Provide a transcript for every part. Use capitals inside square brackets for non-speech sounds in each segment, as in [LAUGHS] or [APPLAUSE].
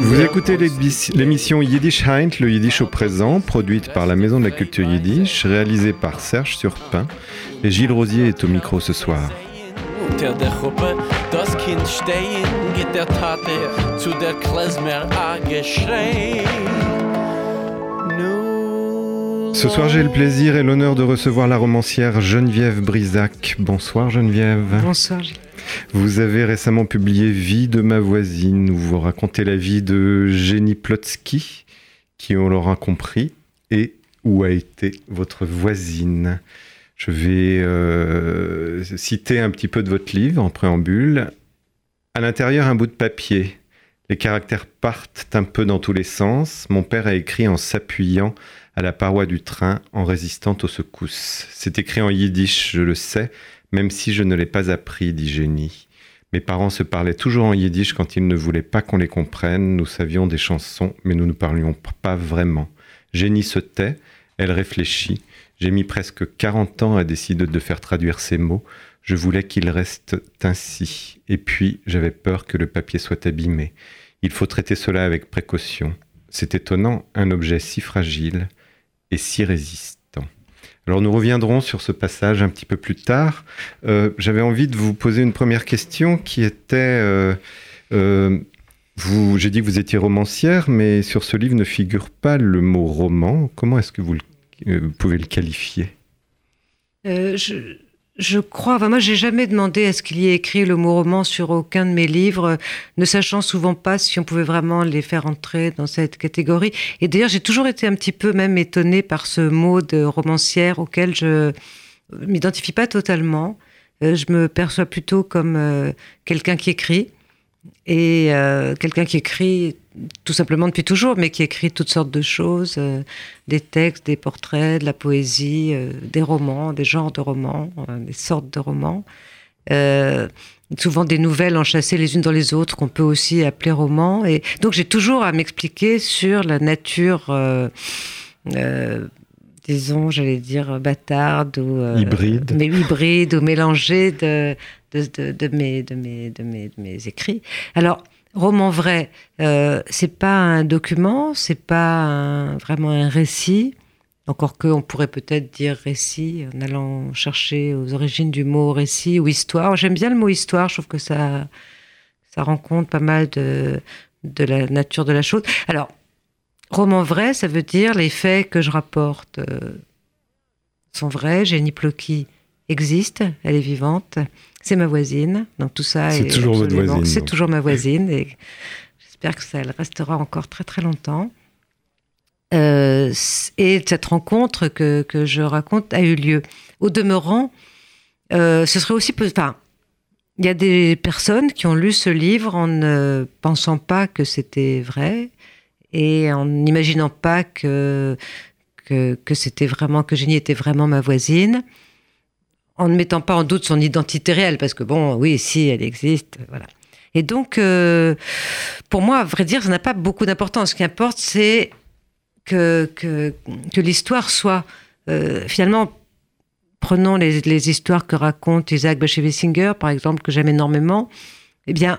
Vous écoutez l'émission Yiddish Heint, le Yiddish au présent, produite par la Maison de la Culture Yiddish, réalisée par Serge Surpin. Et Gilles Rosier est au micro ce soir. Ce soir, j'ai le plaisir et l'honneur de recevoir la romancière Geneviève Brisac. Bonsoir Geneviève. Bonsoir. Vous avez récemment publié Vie de ma voisine, où vous racontez la vie de Jenny Plotsky, qui on l'aura compris, et où a été votre voisine. Je vais euh, citer un petit peu de votre livre en préambule. À l'intérieur, un bout de papier. Les caractères partent un peu dans tous les sens. Mon père a écrit en s'appuyant à la paroi du train en résistant aux secousses. C'est écrit en yiddish, je le sais, même si je ne l'ai pas appris, dit Jenny. Mes parents se parlaient toujours en yiddish quand ils ne voulaient pas qu'on les comprenne. Nous savions des chansons, mais nous ne parlions pas vraiment. Jenny se tait, elle réfléchit. J'ai mis presque 40 ans à décider de faire traduire ces mots. Je voulais qu'ils restent ainsi. Et puis, j'avais peur que le papier soit abîmé. Il faut traiter cela avec précaution. C'est étonnant, un objet si fragile et si résistant. Alors nous reviendrons sur ce passage un petit peu plus tard. Euh, j'avais envie de vous poser une première question qui était... Euh, euh, j'ai dit que vous étiez romancière, mais sur ce livre ne figure pas le mot roman. Comment est-ce que vous, vous pouvez le qualifier? Je, je crois, enfin moi j'ai jamais demandé à ce qu'il y ait écrit le mot roman sur aucun de mes livres, ne sachant souvent pas si on pouvait vraiment les faire entrer dans cette catégorie. Et d'ailleurs j'ai toujours été un petit peu même étonnée par ce mot de romancière auquel je m'identifie pas totalement. Euh, je me perçois plutôt comme euh, quelqu'un qui écrit et euh, quelqu'un qui écrit tout simplement depuis toujours, mais qui écrit toutes sortes de choses, euh, des textes, des portraits, de la poésie, euh, des romans, des genres de romans, des sortes de romans. souvent des nouvelles enchâssées les unes dans les autres qu'on peut aussi appeler romans. Et donc j'ai toujours à m'expliquer sur la nature disons, j'allais dire, bâtarde ou hybride, mais hybride ou mélangée de, de, mes, écrits. Alors, roman vrai, euh, c'est pas un document, c'est pas vraiment un récit. Encore que on pourrait peut-être dire récit en allant chercher aux origines du mot récit ou histoire. J'aime bien le mot histoire, je trouve que ça, ça rend compte pas mal de, de la nature de la chose. Alors, roman vrai, ça veut dire les faits que je rapporte euh, sont vrais. Jenny Plocky existe, elle est vivante c'est ma voisine. Donc tout ça c'est toujours votre voisine. C'est toujours ma voisine et j'espère que ça elle restera encore très très longtemps. Euh, et cette rencontre que, que, je raconte a eu lieu. Au demeurant, euh, ce serait aussi enfin, il y a des personnes qui ont lu ce livre en ne pensant pas que c'était vrai et en n'imaginant pas que, que, que c'était vraiment que Jenny était vraiment ma voisine en ne mettant pas en doute son identité réelle, parce que bon, oui, si, elle existe, voilà. Et donc, euh, pour moi, à vrai dire, ça n'a pas beaucoup d'importance. Ce qui importe, c'est que, que, que l'histoire soit, euh, finalement, prenons les, les, histoires que raconte Isaac Bashevis-Singer, par exemple, que j'aime énormément, eh bien,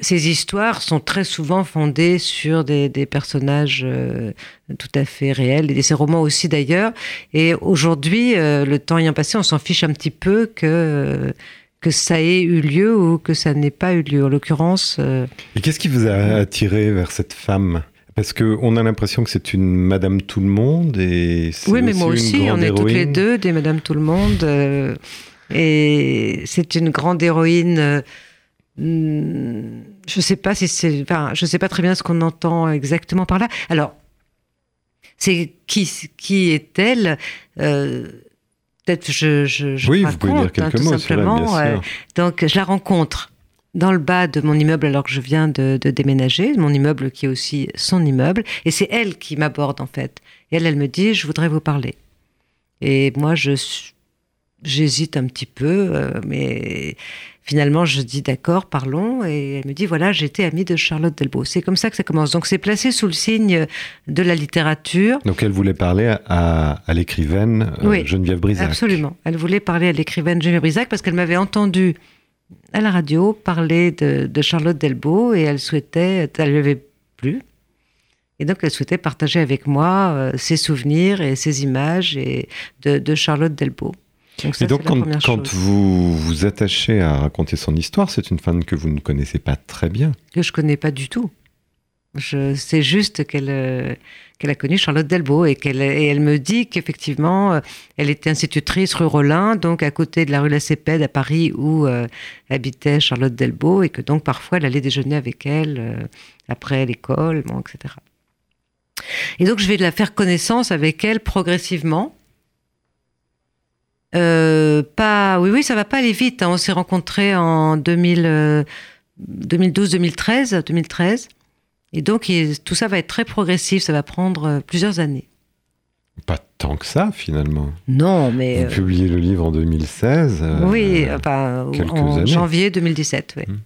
ces histoires sont très souvent fondées sur des, personnages euh, tout à fait réels, et ces romans aussi d'ailleurs. Et aujourd'hui, euh, le temps ayant passé, on s'en fiche un petit peu que, que ça ait eu lieu ou que ça n'ait pas eu lieu. En l'occurrence. Euh, et qu'est-ce qui vous a attiré vers cette femme? Parce qu'on a l'impression que c'est une Madame Tout le Monde et oui, mais moi aussi, on est toutes les deux des Madame Tout le Monde et c'est une grande héroïne je sais pas si c'est, enfin, je sais pas très bien ce qu'on entend exactement par là. Alors, c'est qui, qui est-elle? Euh, Peut-être je, je, je oui, vous pouvez dire quelques hein, mots simplement. donc, je la rencontre dans le bas de mon immeuble alors que je viens de, de déménager, mon immeuble qui est aussi son immeuble, et c'est elle qui m'aborde en fait. Et elle, elle me dit, je voudrais vous parler. Et moi, je j'hésite un petit peu, euh, mais Finalement, je dis d'accord, parlons, et elle me dit voilà, j'étais amie de Charlotte Delbo. C'est comme ça que ça commence. Donc c'est placé sous le signe de la littérature. Donc elle voulait parler à, l'écrivaine euh, Geneviève Brisac. Absolument. Elle voulait parler à l'écrivaine Geneviève Brisac parce qu'elle m'avait entendu à la radio parler de, Charlotte Delbo et elle souhaitait, elle lui avait plu. Et donc elle souhaitait partager avec moi euh, ses souvenirs et ses images et de, Charlotte Delbo. Donc et donc quand, quand vous vous attachez à raconter son histoire, c'est une femme que vous ne connaissez pas très bien. Que je connais pas du tout. Je sais juste qu'elle euh, qu'elle a connu Charlotte Delbo et qu'elle elle me dit qu'effectivement euh, elle était institutrice rue Rollin, donc à côté de la rue La Cépède à Paris où euh, habitait Charlotte Delbo et que donc parfois elle allait déjeuner avec elle après l'école, bon, etc. Et donc je vais la faire connaissance avec elle progressivement. Pas, oui, oui, ça va pas aller vite. Hein. On s'est rencontrés en 2012, 2013, 2013. Et donc, tout ça va être très progressif, ça va prendre euh, plusieurs années. Pas tant que ça, finalement. Non, mais. Vous euh, publiez le livre en 2016. Euh, oui, en janvier 2017, oui. Hum.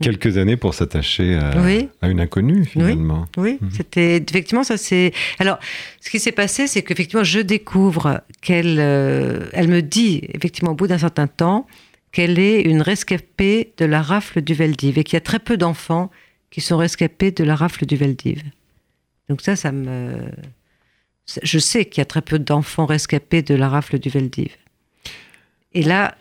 Quelques années pour s'attacher à, une inconnue, finalement. Oui, hum. c'était effectivement ça. C'est alors ce qui s'est passé, c'est qu'effectivement je découvre qu'elle, elle me dit effectivement au bout d'un certain temps qu'elle est une rescapée de la rafle du Veldiv et qu'il y a très peu d'enfants qui sont rescapés de la rafle du Veldiv. Donc ça, ça me... Je sais qu'il y a très peu d'enfants rescapés de la rafle du Veldiv. Et là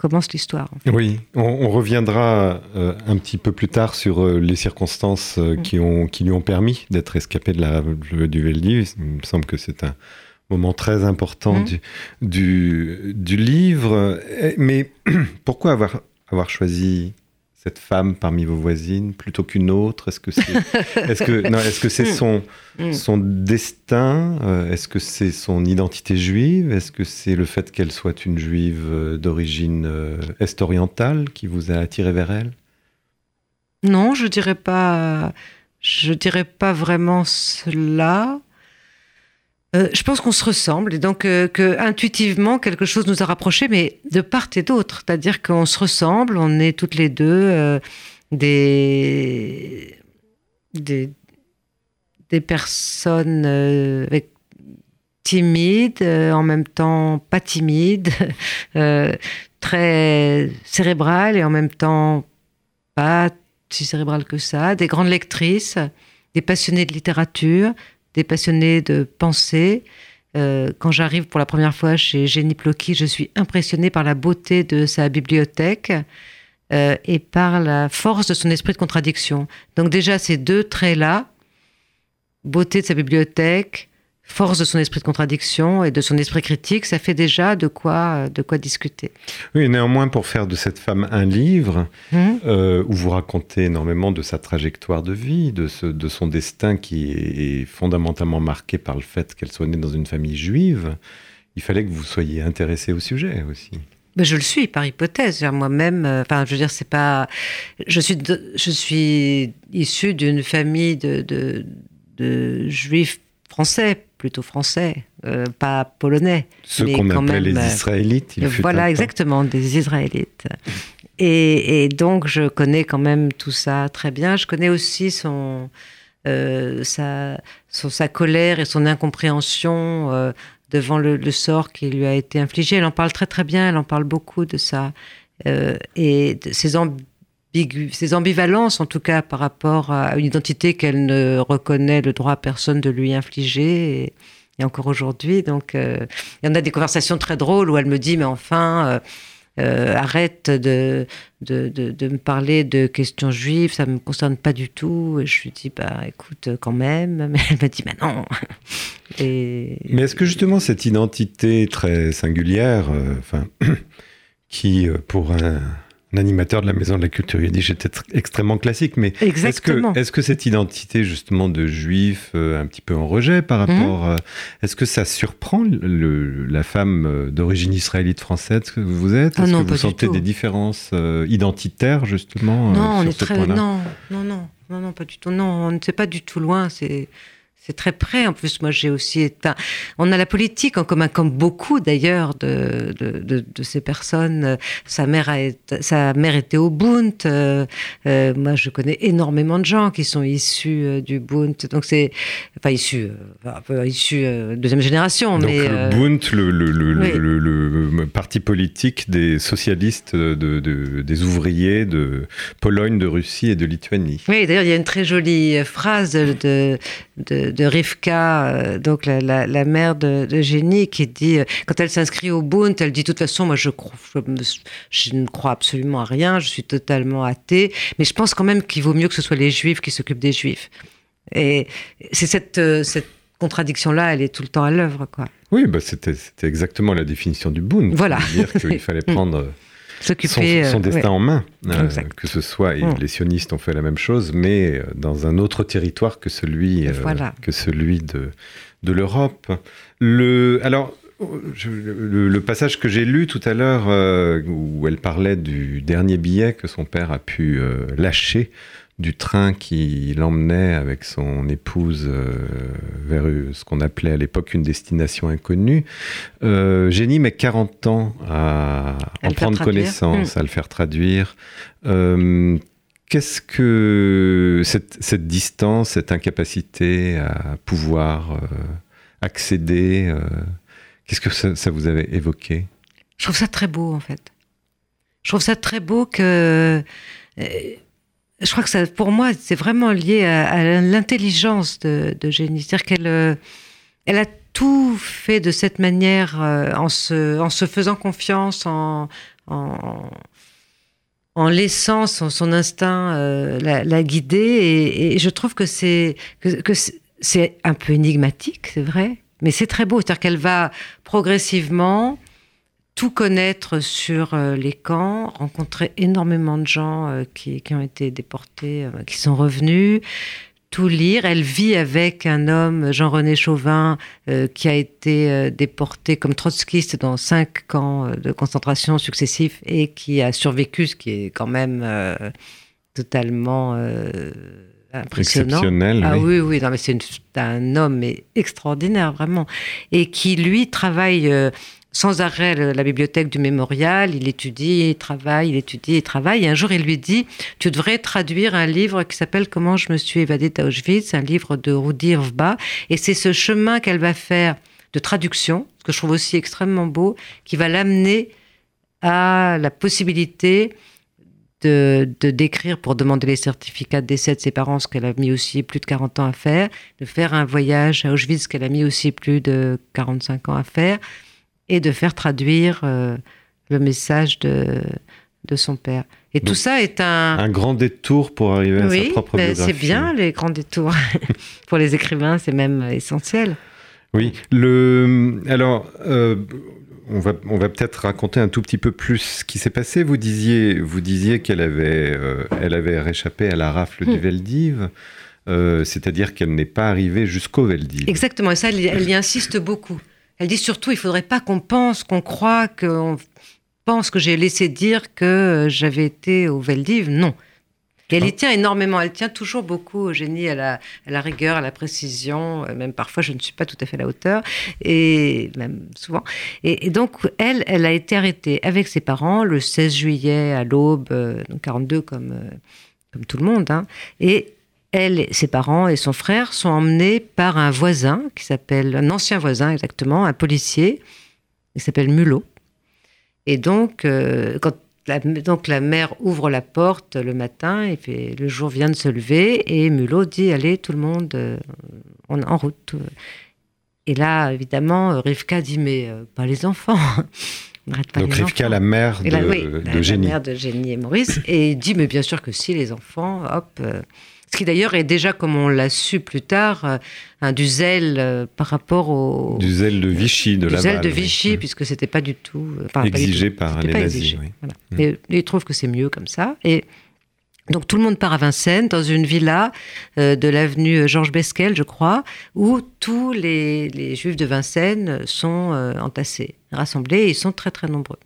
commence l'histoire. Oui, on, reviendra euh, un petit peu plus tard sur euh, les circonstances euh, mm. qui, ont, qui lui ont permis d'être rescapé de la du Veldiv. Il me semble que c'est un moment très important mm. du, du, du, livre. Mais [CLEARS THROAT] pourquoi avoir, avoir choisi cette femme parmi vos voisines plutôt qu'une autre? Est-ce que c'est [LAUGHS] est-ce que non est-ce que c'est mm. son mm. son destin euh, Est-ce que c'est son identité juive? Est-ce que c'est le fait qu'elle soit une juive euh, d'origine euh, est-orientale qui vous a attiré vers elle? Non, je dirais pas. Je dirais pas vraiment cela. Euh, je pense qu'on se ressemble et donc euh, que intuitivement quelque chose nous a rapprochés, mais de part et d'autre. C'est-à-dire qu'on se ressemble, on est toutes les deux euh, des, des, personnes avec timides, en même temps pas timides, [LAUGHS] très cérébrales et en même temps pas si cérébrales que ça, des grandes lectrices, des passionnées de littérature, des passionnés de pensée. Euh, quand j'arrive pour la première fois chez Jenny Plocky, je suis impressionnée par la beauté de sa bibliothèque euh, et par la force de son esprit de contradiction. Donc déjà, ces deux traits-là, beauté de sa bibliothèque, force de son esprit de contradiction et de son esprit critique, ça fait déjà de quoi, de quoi discuter. Oui, néanmoins, pour faire de cette femme un livre hum. euh, où vous racontez énormément de sa trajectoire de vie, de, ce, de son destin qui est, fondamentalement marqué par le fait qu'elle soit née dans une famille juive, il fallait que vous soyez intéressé au sujet aussi. Ben je le suis par hypothèse. Moi-même, euh, enfin, je veux dire, c'est pas. Je suis, je suis issu d'une famille de, de, de juifs français, plutôt français, euh, pas polonais. Ce qu'on appelle les euh, Israélites. Il voilà, exactement, des Israélites. Et, donc, je connais quand même tout ça très bien. Je connais aussi son, euh, sa, sa colère et son incompréhension devant le, sort qui lui a été infligé. Elle en parle très très bien, elle en parle beaucoup de ça. et de ses ambitions ses ambivalences, en tout cas, par rapport à une identité qu'elle ne reconnaît le droit à personne de lui infliger. Et, encore aujourd'hui, donc, euh, il y en a des conversations très drôles où elle me dit, mais enfin, euh, euh, arrête de de, de, me parler de questions juives, ça ne me concerne pas du tout. Et je lui dis, bah écoute, quand même. [LAUGHS] Mais elle me dit, mais non. [LAUGHS] Et... Mais est-ce que justement cette identité très singulière, enfin, [CLEARS THROAT] qui pour un un animateur de la Maison de la Culture yiddish j'étais extrêmement classique, mais est-ce que, est que cette identité justement de juif euh, un petit peu en rejet par mhm. rapport, euh, est-ce que ça surprend le, la femme euh, d'origine israélite française que vous êtes? Ah Est-ce que vous sentez des différences identitaires justement Non, on est très non, non, non, non, non, pas du tout. Non, on ne sait pas du tout loin. C'est c'est très près. En plus, moi, j'ai aussi été. On a la politique en commun, comme beaucoup d'ailleurs de, de, de, ces personnes. Sa mère, a été, sa mère était au Bund. Euh, euh, moi, je connais énormément de gens qui sont issus euh, du Bund. Donc, c'est. Enfin, issus. un peu issus deuxième génération. Donc, mais, le Bund, le, le, le, le, parti politique des socialistes, de, des ouvriers de Pologne, de Russie et de Lituanie. Oui, d'ailleurs, il y a une très jolie phrase de de, Rivka, euh, donc la, mère de, Génie, qui dit, euh, quand elle s'inscrit au Bund, elle dit, de toute façon, moi, je, je, ne crois absolument à rien, je suis totalement athée, mais je pense quand même qu'il vaut mieux que ce soit les Juifs qui s'occupent des Juifs. Et c'est cette, euh, cette contradiction-là, elle est tout le temps à l'œuvre, quoi. Oui, bah c'était exactement la définition du Bund. Voilà. Dire qu'il fallait [LAUGHS] prendre s'occuper son, son, destin en main, que ce soit, et mm. les sionistes ont fait la même chose, mais dans un autre territoire que celui, que celui de, de l'Europe. Le, alors, le, passage que j'ai lu tout à l'heure, où elle parlait du dernier billet que son père a pu lâcher du train qui l'emmenait avec son épouse euh, vers ce qu'on appelait à l'époque une destination inconnue. Euh, Génie met 40 ans à, en prendre connaissance, hmm. à le faire traduire. Euh, qu'est-ce que cette, distance, cette incapacité à pouvoir euh, accéder, qu'est-ce que ça, ça vous avait évoqué? Je trouve ça très beau en fait. Je trouve ça très beau que je crois que ça, pour moi, c'est vraiment lié à, l'intelligence de, de, Génie. C'est-à-dire qu'elle euh, elle a tout fait de cette manière, euh, en, se, faisant confiance, en, laissant son, instinct euh, la, guider. Et, je trouve que c'est que c'est un peu énigmatique, c'est vrai, mais c'est très beau. C'est-à-dire qu'elle va progressivement tout connaître sur euh, les camps, rencontrer énormément de gens euh, qui, ont été déportés, euh, qui sont revenus, tout lire. Elle vit avec un homme, Jean-René Chauvin, qui a été déporté comme trotskiste dans cinq camps de concentration successifs et qui a survécu, ce qui est quand même totalement impressionnant. Exceptionnel. Ah oui, oui, non, mais c'est un homme extraordinaire, vraiment. Et qui, lui, travaille sans arrêt la bibliothèque du mémorial, il étudie, il travaille, il étudie, il travaille. Et un jour, il lui dit, tu devrais traduire un livre qui s'appelle Comment je me suis évadé d'Auschwitz, un livre de Rudi Rvba. Et c'est ce chemin qu'elle va faire de traduction, que je trouve aussi extrêmement beau, qui va l'amener à la possibilité de, de, d'écrire pour demander les certificats de décès de ses parents, ce qu'elle a mis aussi plus de 40 ans à faire, de faire un voyage à Auschwitz, qu'elle a mis aussi plus de 45 ans à faire, et de faire traduire euh, le message de, de son père. Et tout ça est un... Un grand détour pour arriver à sa propre ben, C'est bien les grands détours. [LAUGHS] pour les écrivains, c'est même essentiel. Oui. Le... Alors, euh, on va, on va peut-être raconter un tout petit peu plus ce qui s'est passé. Vous disiez, vous disiez qu'elle avait, euh, elle avait réchappé à la rafle du hmm. Veldiv. c'est-à-dire qu'elle n'est pas arrivée jusqu'au Veldiv. Exactement, et ça, elle y insiste beaucoup. Elle dit surtout, il faudrait pas qu'on pense, qu'on croit, qu'on pense que j'ai laissé dire que j'avais été au Veldiv. Non. Et elle y tient énormément. Elle tient toujours beaucoup au génie, à la, à la, rigueur, à la précision. Euh, même parfois, je ne suis pas tout à fait à la hauteur. Et même souvent. Et, donc, elle, elle a été arrêtée avec ses parents le 16 juillet à l'aube, euh, donc 42 comme, euh, comme tout le monde. Hein. Et elle, ses parents et son frère sont emmenés par un voisin qui s'appelle, un ancien voisin exactement, un policier, qui s'appelle Mulot. Et donc, euh, quand la, donc la mère ouvre la porte le matin, et le jour vient de se lever, et Mulot dit Allez, tout le monde euh, en, route. Et là, évidemment, Rivka dit Mais euh, pas les enfants. [LAUGHS] Donc Rivka, la mère de, de Génie. La mère de Génie et Maurice, et dit Mais bien sûr que si, les enfants, hop. Ce qui d'ailleurs est déjà, comme on l'a su plus tard, euh, un du zèle euh, par rapport au... Du zèle de Vichy, de la Du zèle de Vichy, puisque c'était pas du tout... Enfin, exigé par les nazis. Oui. Mm. Et, ils trouvent que c'est mieux comme ça. Et donc tout le monde part à Vincennes, dans une villa euh, de l'avenue Georges Besquel, je crois, où tous les, les juifs de Vincennes sont entassés, rassemblés, et ils sont très très nombreux.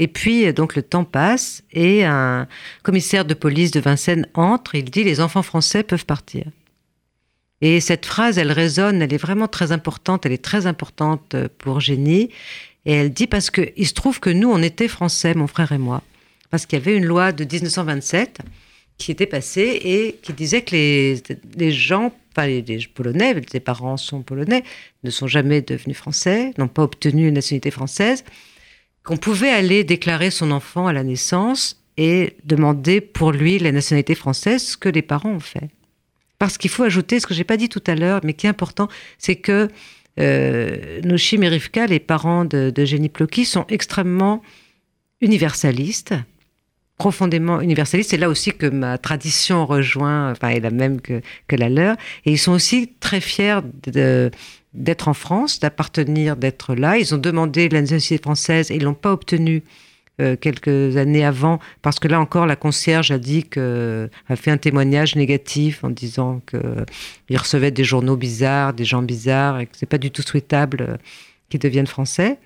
Et puis, donc, le temps passe et un commissaire de police de Vincennes entre. Il dit les enfants français peuvent partir. Et cette phrase, elle résonne, elle est vraiment très importante, elle est très importante pour Génie. Et elle dit parce qu'il se trouve que nous, on était français, mon frère et moi, parce qu'il y avait une loi de 1927 qui était passée et qui disait que les, les gens, enfin les Polonais, les parents sont polonais, ne sont jamais devenus français, n'ont pas obtenu une nationalité française, qu'on pouvait aller déclarer son enfant à la naissance et demander pour lui la nationalité française, ce que les parents ont fait. Parce qu'il faut ajouter, ce que j'ai pas dit tout à l'heure, mais qui est important, c'est que euh, Noshim et Rivka, les parents de, de Jenny Plocky, sont extrêmement universalistes, profondément universalistes. C'est là aussi que ma tradition rejoint, enfin, est la même que, que la leur. Et ils sont aussi très fiers de, d'être en France, d'appartenir, d'être là. Ils ont demandé la nationalité française et ils l'ont pas obtenue euh, quelques années avant, parce que là encore, la concierge a dit que, a fait un témoignage négatif en disant qu'il recevait des journaux bizarres, des gens bizarres, et que c'est pas du tout souhaitable euh, qu'ils deviennent français.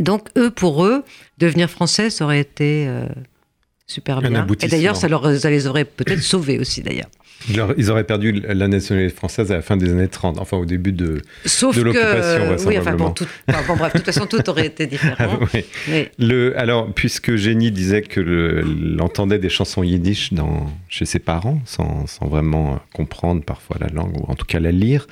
Donc, eux, pour eux, devenir français, ça aurait été euh, super Un bien. Et d'ailleurs, ça, leur, ça les aurait peut-être sauvés aussi, d'ailleurs. Ils auraient- perdu la nationalité française à la fin des années 30, enfin au début de. Sauf De que, l'occupation, oui, enfin bon, tout, bon, bref, de toute façon, tout aurait été différent. [LAUGHS] Oui. Le, alors, puisque Génie disait que le- l'entendait des chansons yiddish dans, chez ses parents, sans, sans vraiment comprendre parfois la langue, ou en tout cas la lire,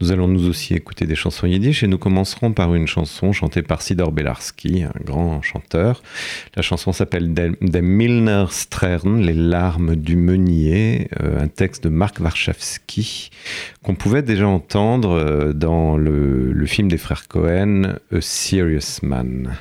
nous allons nous aussi écouter des chansons yiddish, et nous commencerons par une chanson chantée par Sidor Belarski, un grand chanteur. La chanson s'appelle Dem Milner Stern, Les larmes du meunier, euh, texte de Marc Warszawski, qu'on pouvait déjà entendre euh, dans le, film des frères Cohen, A Serious Man.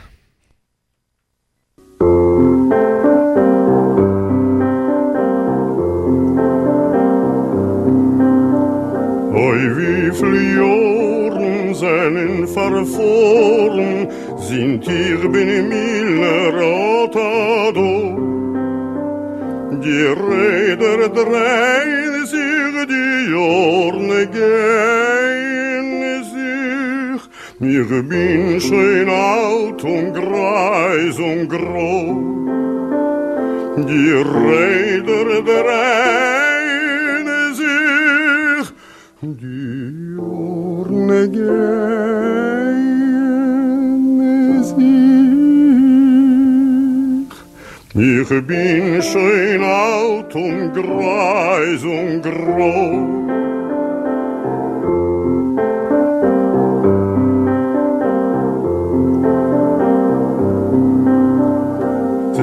Die Räder drehen sich, die Jahren gehen sich. Mir bin schön alt und greis und grau. Die Räder drehen sich, die Urne gehen Ich bin schön alt und greis und grau.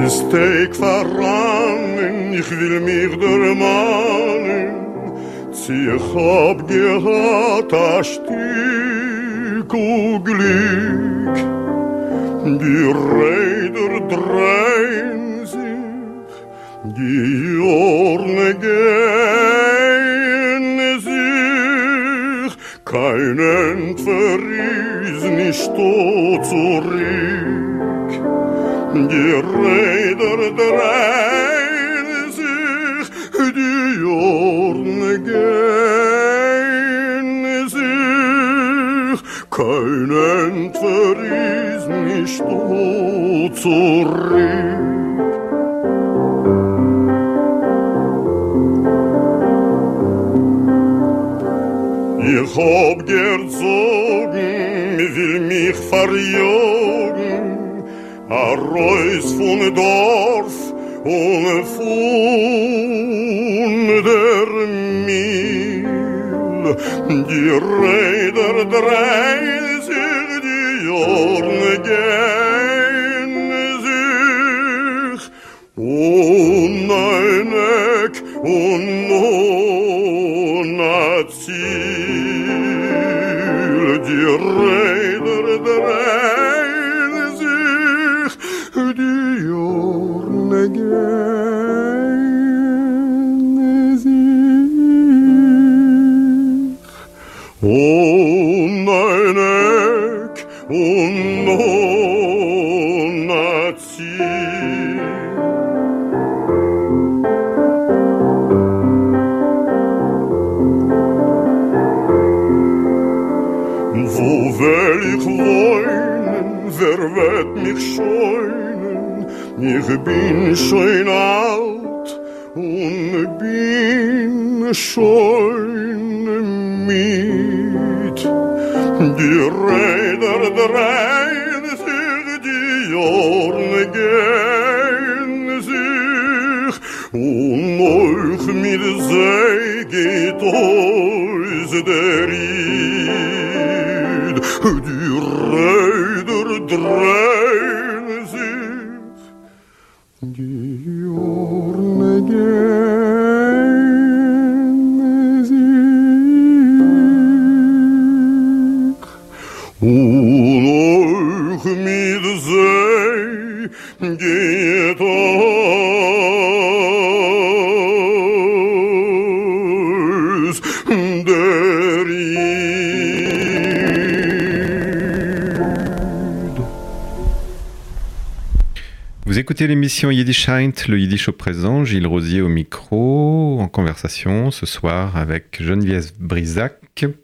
Es steek voran, ich will mich dermannen. Sie hab gehad a Stück und Glück. Die Räder drehen Diyor gehen sich keinen Verries nicht zurück. Die Räder drehen sich, die Jorn gehen sich keinen Verries nicht zurück. Ich hab gern Sorgen, will mich verjogen, a Reus von Dorf und von der Mil. Die Räder drehen sich, die Jorne gehen sich. Und ein Eck und ohne Ziel. L'émission Yiddish le Yiddish au présent, Gilles Rosier au micro, en conversation ce soir avec Geneviève Brisac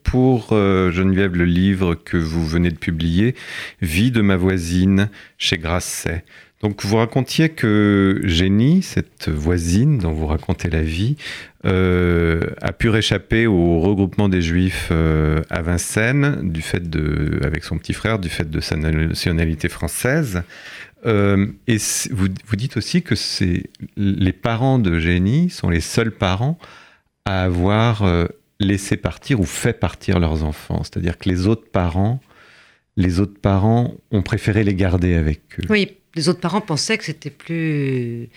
pour euh, Geneviève le livre que vous venez de publier, Vie de ma voisine chez Grasset. Donc vous racontiez que Génie, cette voisine dont vous racontez la vie, euh, a pu réchapper au regroupement des Juifs euh, à Vincennes du fait de, avec son petit frère, du fait de sa nationalité française. Euh, et vous, vous dites aussi que les parents de Génie sont les seuls parents à avoir euh, laissé partir ou fait partir leurs enfants. C'est-à-dire que les autres parents, les autres parents ont préféré les garder avec eux. Oui, les autres parents pensaient que c'était plus.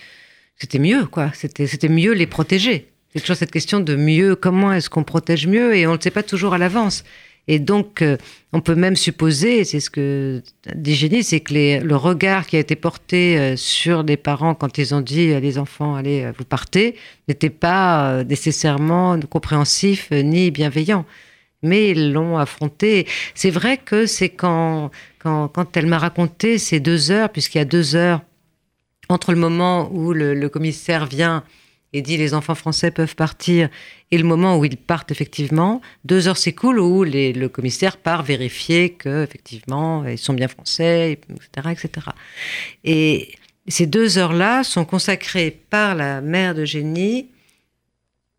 C'était mieux, quoi. C'était c'était mieux les protéger. C'est toujours cette question de mieux, comment est-ce qu'on protège mieux? Et on ne le sait pas toujours à l'avance. Et donc, euh, on peut même supposer, c'est ce que dit Génie, c'est que le regard qui a été porté euh, sur les parents quand ils ont dit euh, les enfants, allez, euh, vous partez, n'était pas nécessairement compréhensif ni bienveillant. Mais ils l'ont affronté. C'est vrai que c'est quand, quand, quand elle m'a raconté ces deux heures, puisqu'il y a deux heures entre le moment où le commissaire vient et dit les enfants français peuvent partir et le moment où ils partent effectivement, deux heures s'écoulent où le commissaire part vérifier que effectivement ils sont bien français, etc., etc. Et ces deux heures-là sont consacrées par la mère de Génie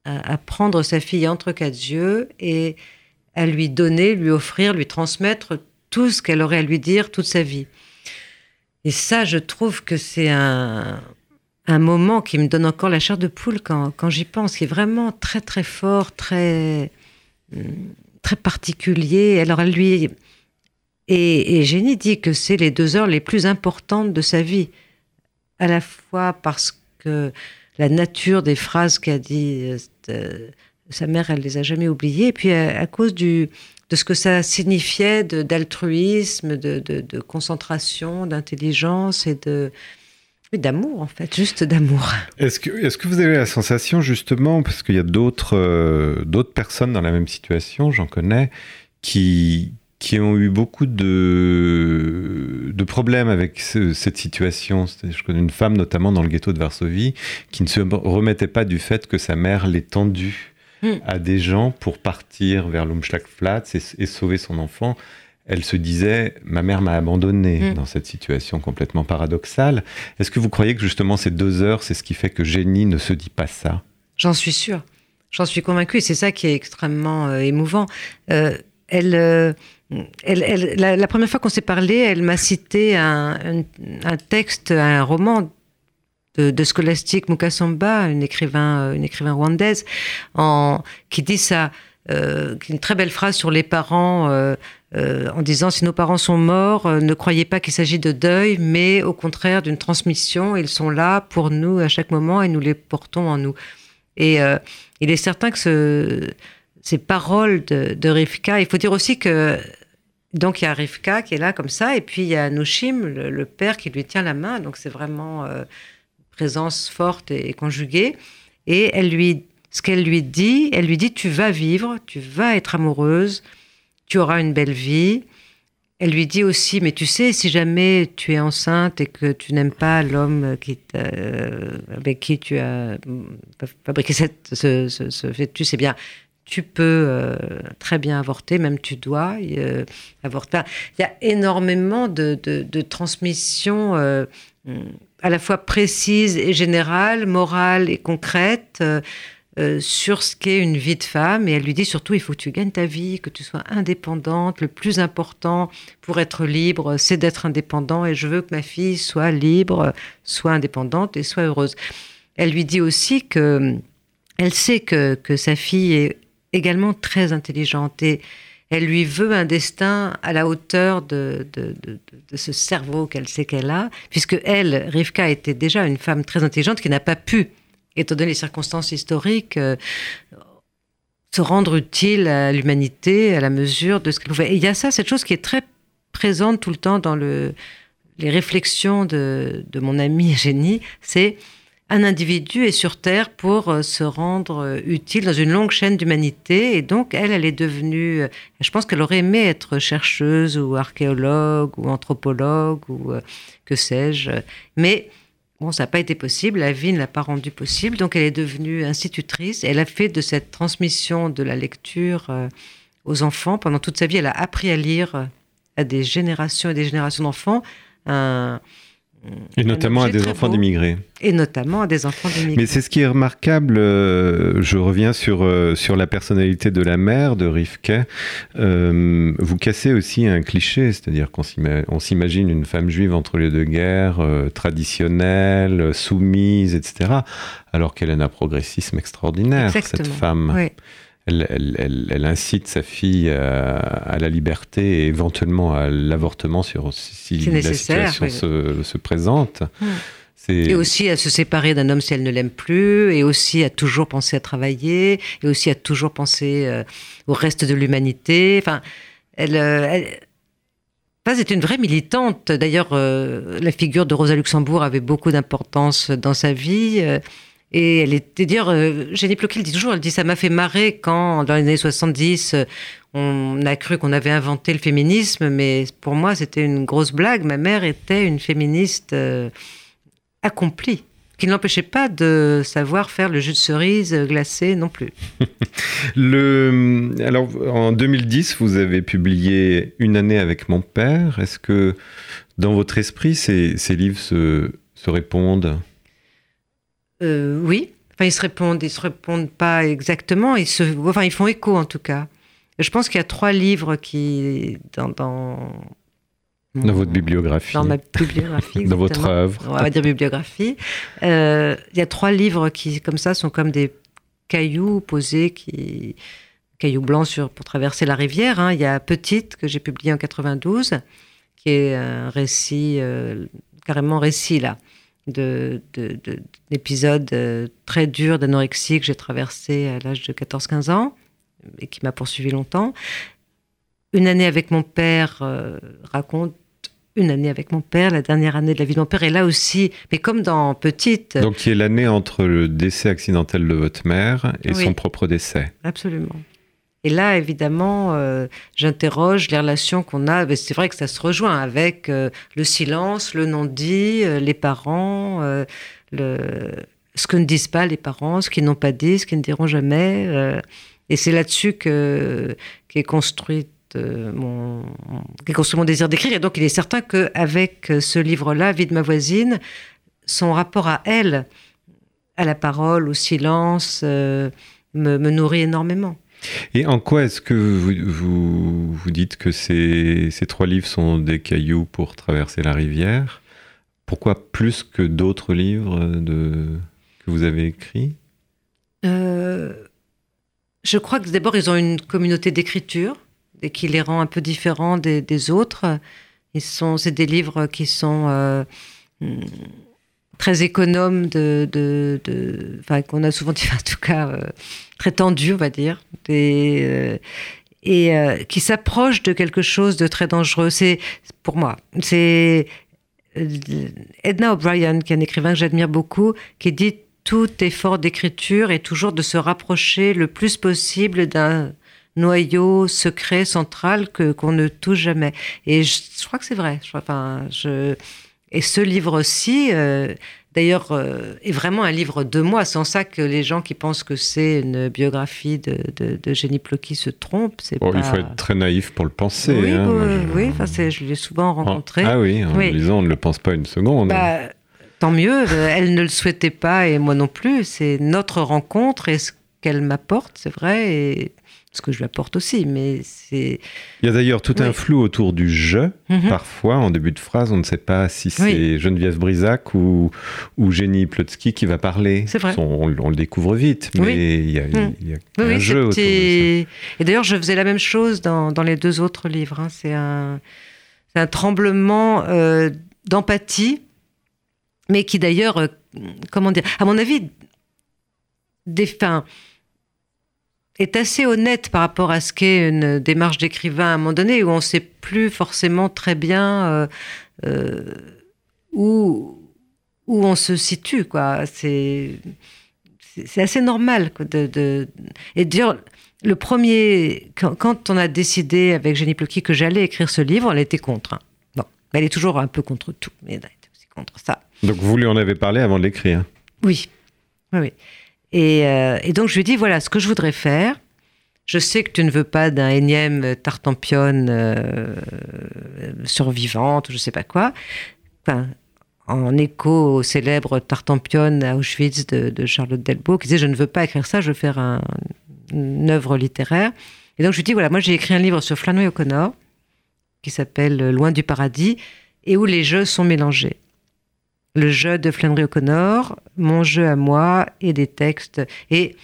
à, à prendre sa fille entre quatre yeux et à lui donner, lui offrir, lui transmettre tout ce qu'elle aurait à lui dire toute sa vie. Et ça, je trouve que c'est un, un moment qui me donne encore la chair de poule quand, j'y pense, qui est vraiment très très fort, très, hum, très particulier. Alors elle lui... Et, et Génie dit que c'est les deux heures les plus importantes de sa vie, à la fois parce que la nature des phrases qu'a dit euh, euh, sa mère, elle les a jamais oubliées, et puis à, cause de ce que ça signifiait d'altruisme, de concentration, d'intelligence et de et d'amour en fait, juste d'amour. Est-ce que, est-ce que vous avez la sensation justement, parce qu'il y a d'autres euh, d'autres personnes dans la même situation, j'en connais, qui, qui ont eu beaucoup de, de problèmes avec ce- cette situation? Je connais une femme notamment dans le ghetto de Varsovie qui ne se remettait pas du fait que sa mère l'ait tendue Mm. à des gens pour partir vers l'Umschlagplatz et, et sauver son enfant. Elle se disait, ma mère m'a abandonnée Mm. dans cette situation complètement paradoxale. Est-ce que vous croyez que justement ces deux heures, c'est ce qui fait que Génie ne se dit pas ça? J'en suis sûre. J'en suis convaincue. Et c'est ça qui est extrêmement euh, émouvant. Euh, elle, euh, elle, elle- la, la première fois qu'on s'est parlé, elle m'a cité un, un- un texte, un roman de, de Scholastique Mukasamba, une écrivain, une écrivain rwandaise, en, qui dit ça, euh, une très belle phrase sur les parents, euh, euh, en disant si nos parents sont morts, euh, ne croyez pas qu'il s'agit de deuil, mais au contraire d'une transmission. Ils sont là pour nous à chaque moment et nous les portons en nous. Et euh, il est certain que ce- ces paroles de, de Rivka, il faut dire aussi que donc il y a Rivka qui est là comme ça, et puis il y a Nushim, le, père qui lui tient la main, donc c'est vraiment présence forte et, et conjuguée. Et elle lui, ce qu'elle lui dit, elle lui dit tu vas vivre, tu vas être amoureuse, tu auras une belle vie. Elle lui dit aussi, mais tu sais, si jamais tu es enceinte et que tu n'aimes pas l'homme euh, avec qui tu as mm, fabriqué cette, ce, ce, ce fœtus, eh bien, tu peux euh, très bien avorter, même tu dois euh, avorter. Il y a énormément de, de, de transmissions euh, à la fois précises et générales, morales et concrètes. Euh, sur ce qu'est une vie de femme. Et elle lui dit surtout, il faut que tu gagnes ta vie, que tu sois indépendante. Le plus important pour être libre, c'est d'être indépendant. Et je veux que ma fille soit libre, soit indépendante et soit heureuse. Elle lui dit aussi que elle sait que, que sa fille est également très intelligente et elle lui veut un destin à la hauteur de, de, de, de ce cerveau qu'elle sait qu'elle a, puisque elle, Rivka, était déjà une femme très intelligente qui n'a pas pu étant donné les circonstances historiques, euh, se rendre utile à l'humanité à la mesure de ce qu'elle pouvait. Et il y a ça, cette chose qui est très présente tout le temps dans le, les réflexions de, mon ami Génie, c'est un individu est sur Terre pour euh, se rendre euh, utile dans une longue chaîne d'humanité. Et donc, elle, elle est devenue. Je pense qu'elle aurait aimé être chercheuse ou archéologue ou anthropologue ou que sais-je. Mais Bon, ça n'a pas été possible, la vie ne l'a pas rendu possible, donc elle est devenue institutrice. elle a fait de cette transmission de la lecture euh, aux enfants, pendant toute sa vie, elle a appris à lire euh, à des générations et des générations d'enfants et notamment à des enfants d'immigrés. Et notamment à des enfants d'immigrés. Mais c'est ce qui est remarquable, euh, je reviens sur, euh, sur la personnalité de la mère de Rivke. Euh, vous cassez aussi un cliché, c'est-à-dire qu'on s'imagine une femme juive entre les deux guerres, traditionnelle, soumise, etc. Alors qu'elle a un progressisme extraordinaire, cette femme. Oui elle, incite sa fille à, la liberté et éventuellement à l'avortement si la situation se, présente. Hmm. Et aussi à se séparer d'un homme si elle ne l'aime plus, et aussi à toujours penser à travailler, et aussi à toujours penser euh, au reste de l'humanité. Enfin, elle, euh, c'est une vraie militante. D'ailleurs, euh, la figure de Rosa Luxembourg avait beaucoup d'importance dans sa vie. Et elle était dire, euh, Jenny Ploquet dit toujours, elle dit ça m'a fait marrer quand dans les années 70 euh, on a cru qu'on avait inventé le féminisme, mais pour moi c'était une grosse blague. Ma mère était une féministe euh, accomplie, qui ne l'empêchait pas de savoir faire le jus de cerise glacé non plus. [LAUGHS] le, alors en 2010, vous avez publié Une année avec mon père. Est-ce que dans votre esprit ces, livres se répondent? Euh, oui. Enfin, ils se répondent, ils se répondent pas exactement. Ils se, enfin, ils font écho en tout cas. Je pense qu'il y a trois livres qui dans, dans dans votre bibliographie. Dans ma bibliographie. [LAUGHS] dans votre œuvre. On va dire bibliographie. Euh, il y a trois livres qui, comme ça, sont comme des cailloux posés, qui, cailloux blancs sur, pour traverser la rivière. Hein. Il y a Petite, que j'ai publié en 92, qui est un récit, euh, carrément récit là, d'épisodes de, euh, très durs d'anorexie que j'ai traversé à l'âge de 14-15 ans et qui m'a poursuivi longtemps. Une année avec mon père euh, raconte une année avec mon père, la dernière année de la vie de mon père, et là aussi, mais comme dans Petite. Donc, qui est l'année entre le décès accidentel de votre mère et son propre décès. Absolument. Et là, évidemment, euh, j'interroge les relations qu'on a. C'est vrai que ça se rejoint avec euh, le silence, le non-dit, euh, les parents, ce que ne disent pas les parents, ce qu'ils n'ont pas dit, ce qu'ils ne diront jamais. et c'est là-dessus que qu'est construite mon, construit mon désir d'écrire. Et donc, il est certain qu'avec ce livre-là, Vie de ma voisine, son rapport à elle, à la parole, au silence, me nourrit énormément. Et en quoi est-ce que vous, vous, dites que ces, ces, trois livres sont des cailloux pour traverser la rivière? Pourquoi plus que d'autres livres que vous avez écrits? Euh, Je crois que d'abord, ils ont une communauté d'écriture et qui les rend un peu différents des, autres. C'est des livres qui sont euh, très économes de, de, de qu'on a souvent dit, [LAUGHS] en tout cas, euh, très tendu, on va dire, et, euh, et euh, qui s'approche de quelque chose de très dangereux. C'est, pour moi, c'est euh, Edna O'Brien, qui est un écrivain que j'admire beaucoup, qui dit tout effort d'écriture est toujours de se rapprocher le plus possible d'un noyau secret central que qu'on ne touche jamais. Et je, crois que c'est vrai. Je, enfin, je, et ce livre-ci, d'ailleurs, euh, est vraiment un livre de moi. En ça que les gens qui pensent que c'est une biographie de, de, Jenny Plocky se trompent. Il faut être très naïf pour le penser. Oui, hein, oui, je... je l'ai souvent rencontré. Ah oui, en lisant, on ne le pense pas une seconde. Bah, tant mieux, elle ne le souhaitait pas et moi non plus. C'est notre rencontre et ce qu'elle m'apporte, c'est vrai, et ce que je lui apporte aussi, mais c'est... Il y a d'ailleurs tout un flou autour du je. Mhm. Parfois, en début de phrase, on ne sait pas si c'est Oui. Geneviève Brisac ou, ou Jenny Plotsky qui va parler. C'est vrai. On, on le découvre vite, mais Oui. il y a, Mhm. il y a Oui, un jeu autour de Et d'ailleurs, je faisais la même chose dans, dans les deux autres livres. hein. C'est un, tremblement euh, d'empathie, mais qui d'ailleurs, euh, comment dire, à mon avis, des, enfin, est assez honnête par rapport à ce qu'est une démarche d'écrivain à un moment donné, où on ne sait plus forcément très bien euh, euh, où, où on se situe. quoi. C'est assez normal quoi, de, de- et dire le premier quand, quand on a décidé avec Jenny Plocky que j'allais écrire ce livre, elle était contre. hein. Bon, elle est toujours un peu contre tout, mais elle était aussi contre ça. ça. Donc vous lui en avez parlé avant de l'écrire? Oui, oui, oui. Et, euh, et donc je lui dit voilà ce que je voudrais faire. Je sais que tu ne veux pas d'un énième tartampion euh, survivante, je sais pas quoi. En écho au célèbre tartampion à Auschwitz de, de Charlotte Delbo, qui disait je ne veux pas écrire ça, je veux faire un- une œuvre littéraire. Et donc je lui dis voilà, moi j'ai écrit un livre sur Flannery O'Connor qui s'appelle Loin du paradis et où les jeux sont mélangés le jeu de Flannery O'Connor, mon jeu à moi et des textes. Et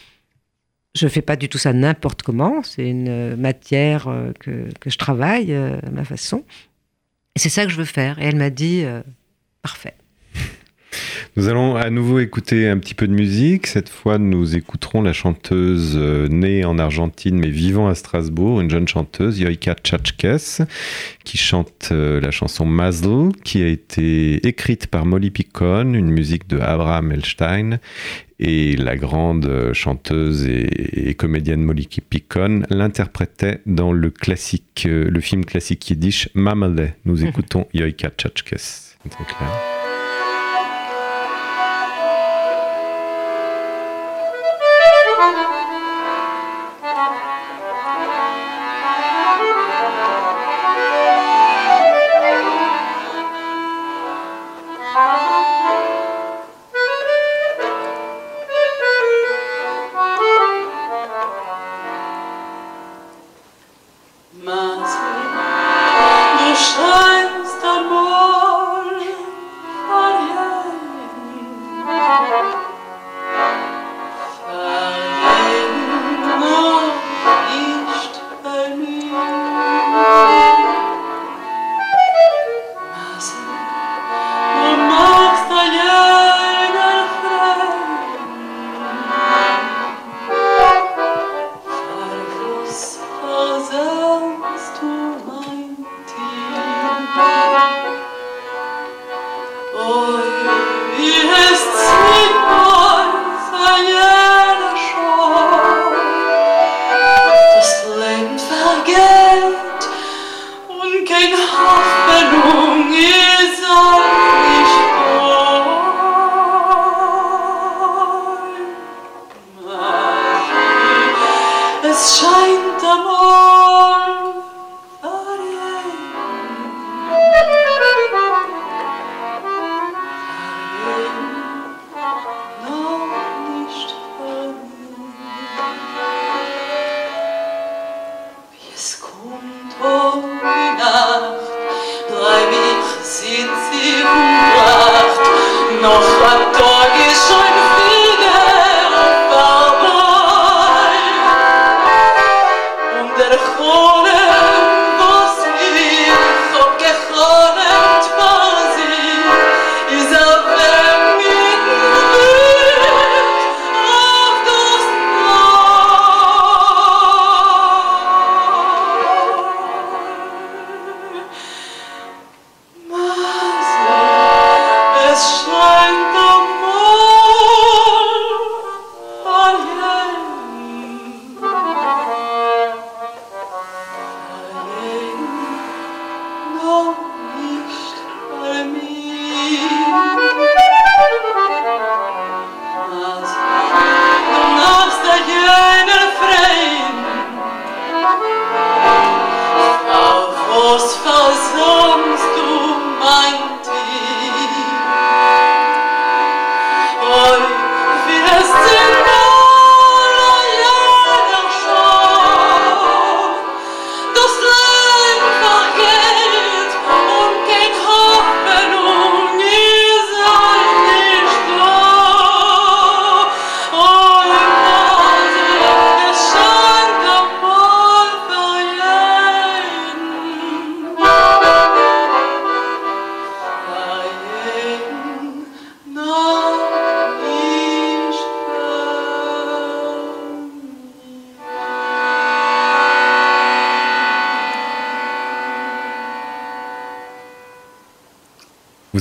je fais pas du tout ça n'importe comment. C'est une matière euh, que, que je travaille euh, à ma façon. Et c'est ça que je veux faire. Et elle m'a dit euh, parfait. Nous allons à nouveau écouter un petit peu de musique. Cette fois, nous écouterons la chanteuse euh, née en Argentine mais vivant à Strasbourg, une jeune chanteuse, Yoika Tchachkes, qui chante euh, la chanson Mazel, qui a été écrite par Molly Picon, une musique de Abraham Elstein. Et la grande euh, chanteuse et, et comédienne Molly Picon l'interprétait dans le classique, le film classique yiddish Mamale. Nous [LAUGHS] écoutons Yoika Tchachkes. C'est très Bye.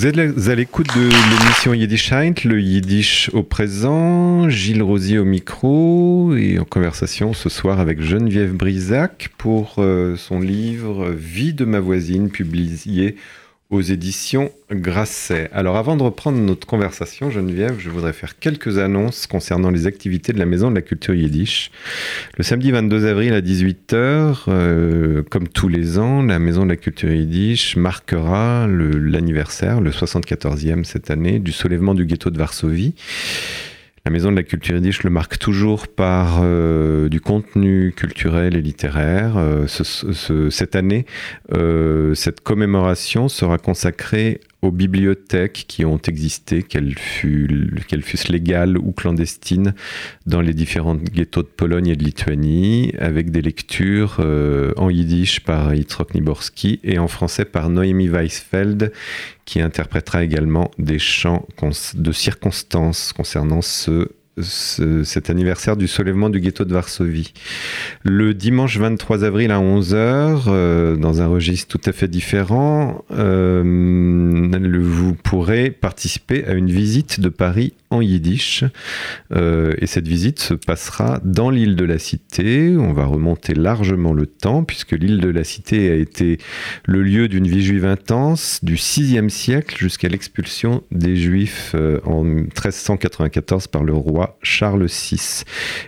Vous êtes à l'écoute de l'émission Yiddish Heint, le Yiddish au présent, Gilles Rosier au micro et en conversation ce soir avec Geneviève Brisac pour euh, son livre Vie de ma voisine, publié aux éditions Grasset. Alors avant de reprendre notre conversation, Geneviève, je voudrais faire quelques annonces concernant les activités de la Maison de la Culture Yiddish. Le samedi 22 avril à 18h, euh, comme tous les ans, la Maison de la Culture Yiddish marquera le- l'anniversaire, le 74e cette année, du soulèvement du ghetto de Varsovie. La Maison de la Culture Yiddish le marque toujours par euh, du contenu culturel et littéraire. Euh, ce- ce- cette année, euh, cette commémoration sera consacrée aux bibliothèques qui ont existé, qu'elles fussent légales ou clandestines, dans les différents ghettos de Pologne et de Lituanie, avec des lectures euh, en yiddish par Yitzhak Niborski et en français par Noémie Weisfeld, qui interprétera également des chants de circonstances concernant ce, ce- cet anniversaire du soulèvement du ghetto de Varsovie. Le dimanche 23 avril à 11h, euh, dans un registre tout à fait différent, euh, vous pourrez participer à une visite de Paris en yiddish. Euh, et cette visite se passera dans l'île de la Cité. On va remonter largement le temps, puisque l'île de la Cité a été le lieu d'une vie juive intense du VIe siècle jusqu'à l'expulsion des Juifs en 1394 par le roi Charles VI.